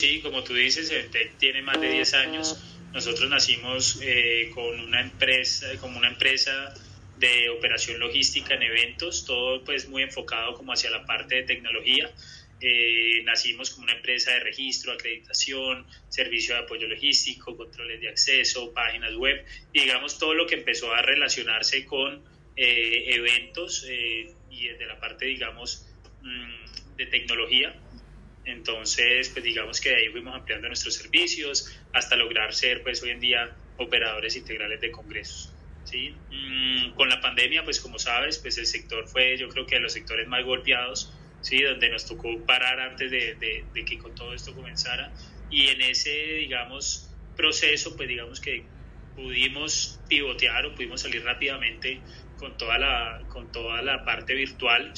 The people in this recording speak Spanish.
Sí, como tú dices, Eventec tiene más de 10 años. Nosotros nacimos eh, con una empresa, como una empresa de operación logística en eventos, todo pues muy enfocado como hacia la parte de tecnología. Eh, nacimos como una empresa de registro, acreditación, servicio de apoyo logístico, controles de acceso, páginas web, y digamos todo lo que empezó a relacionarse con eh, eventos y desde la parte, digamos, mm, de tecnología. Entonces, pues digamos que de ahí fuimos ampliando nuestros servicios hasta lograr ser, pues hoy en día, operadores integrales de congresos. ¿sí? Mm, con la pandemia, pues como sabes, pues el sector fue yo creo que de los sectores más golpeados, ¿sí? donde nos tocó parar antes de, de, que con todo esto comenzara. Y en ese, digamos, proceso, pues digamos que pudimos pivotear o pudimos salir rápidamente con toda la, con toda la parte virtual.